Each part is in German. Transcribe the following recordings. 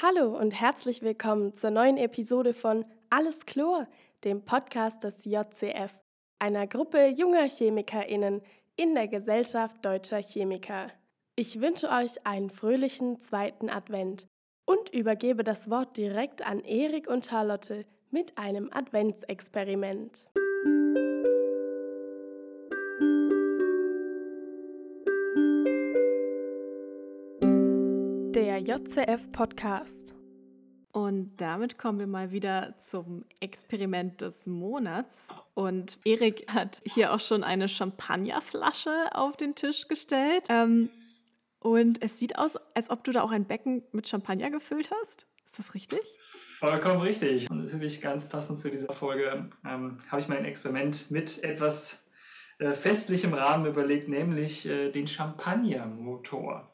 Hallo und herzlich willkommen zur neuen Episode von Alles Chlor, dem Podcast des JCF, einer Gruppe junger ChemikerInnen in der Gesellschaft deutscher Chemiker. Ich wünsche euch einen fröhlichen zweiten Advent und übergebe das Wort direkt an Erik und Charlotte mit einem Adventsexperiment. Der JCF Podcast. Und damit kommen wir mal wieder zum Experiment des Monats. Und Erik hat hier auch schon eine Champagnerflasche auf den Tisch gestellt. Ähm, und es sieht aus, als ob du da auch ein Becken mit Champagner gefüllt hast. Ist das richtig? Vollkommen richtig. Und natürlich ganz passend zu dieser Folge ähm, habe ich mein Experiment mit etwas äh, festlichem Rahmen überlegt, nämlich äh, den Champagnermotor.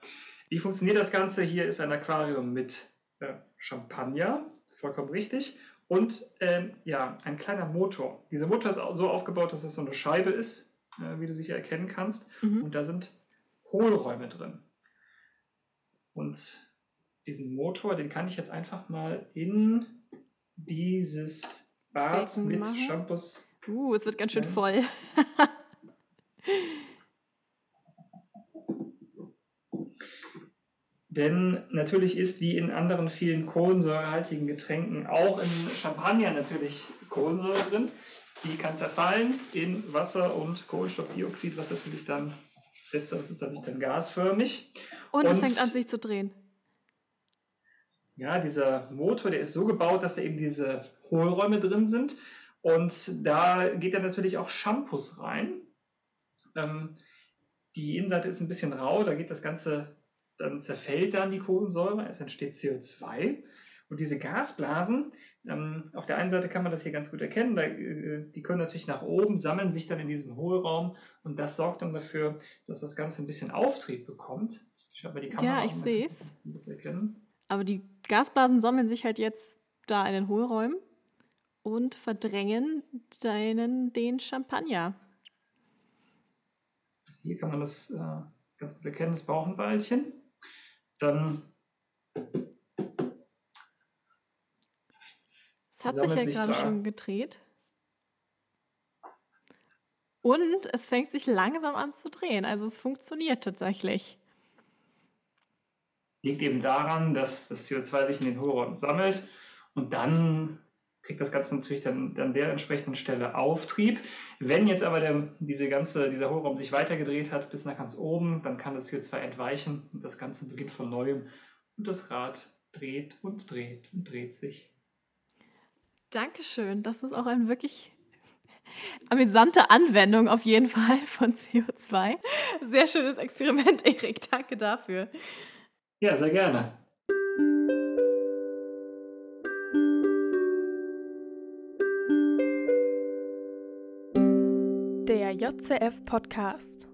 Wie funktioniert das Ganze? Hier ist ein Aquarium mit äh, Champagner, vollkommen richtig. Und ähm, ja, ein kleiner Motor. Dieser Motor ist so aufgebaut, dass es so eine Scheibe ist, äh, wie du sicher erkennen kannst. Mhm. Und da sind Hohlräume drin. Und diesen Motor, den kann ich jetzt einfach mal in dieses Bad Becken mit machen. Shampoos. Uh, es wird ganz schön voll. Denn natürlich ist wie in anderen vielen kohlensäurehaltigen Getränken auch in Champagner natürlich Kohlensäure drin. Die kann zerfallen in Wasser und Kohlenstoffdioxid, was natürlich dann, letzteres ist natürlich dann gasförmig. Und, und es fängt an sich zu drehen. Ja, dieser Motor, der ist so gebaut, dass da eben diese Hohlräume drin sind. Und da geht dann natürlich auch Shampoos rein. Ähm, die Innenseite ist ein bisschen rau, da geht das Ganze dann zerfällt dann die Kohlensäure, es entsteht CO2. Und diese Gasblasen, ähm, auf der einen Seite kann man das hier ganz gut erkennen, da, äh, die können natürlich nach oben, sammeln sich dann in diesem Hohlraum und das sorgt dann dafür, dass das Ganze ein bisschen Auftrieb bekommt. Ich schaue mal die Kamera Ja, ich sehe es. Aber die Gasblasen sammeln sich halt jetzt da in den Hohlräumen und verdrängen deinen, den Champagner. Also hier kann man das äh, ganz gut erkennen, das Bauchenballchen dann. Es hat sich ja sich gerade schon gedreht. Und es fängt sich langsam an zu drehen. Also es funktioniert tatsächlich. Liegt eben daran, dass das CO2 sich in den Hohlräumen sammelt und dann kriegt das Ganze natürlich dann an der entsprechenden Stelle Auftrieb. Wenn jetzt aber der, diese ganze, dieser Hohlraum sich weitergedreht hat bis nach ganz oben, dann kann das CO2 entweichen und das Ganze beginnt von neuem und das Rad dreht und dreht und dreht sich. Dankeschön. Das ist auch eine wirklich amüsante Anwendung auf jeden Fall von CO2. Sehr schönes Experiment, Erik. Danke dafür. Ja, sehr gerne. JCF Podcast.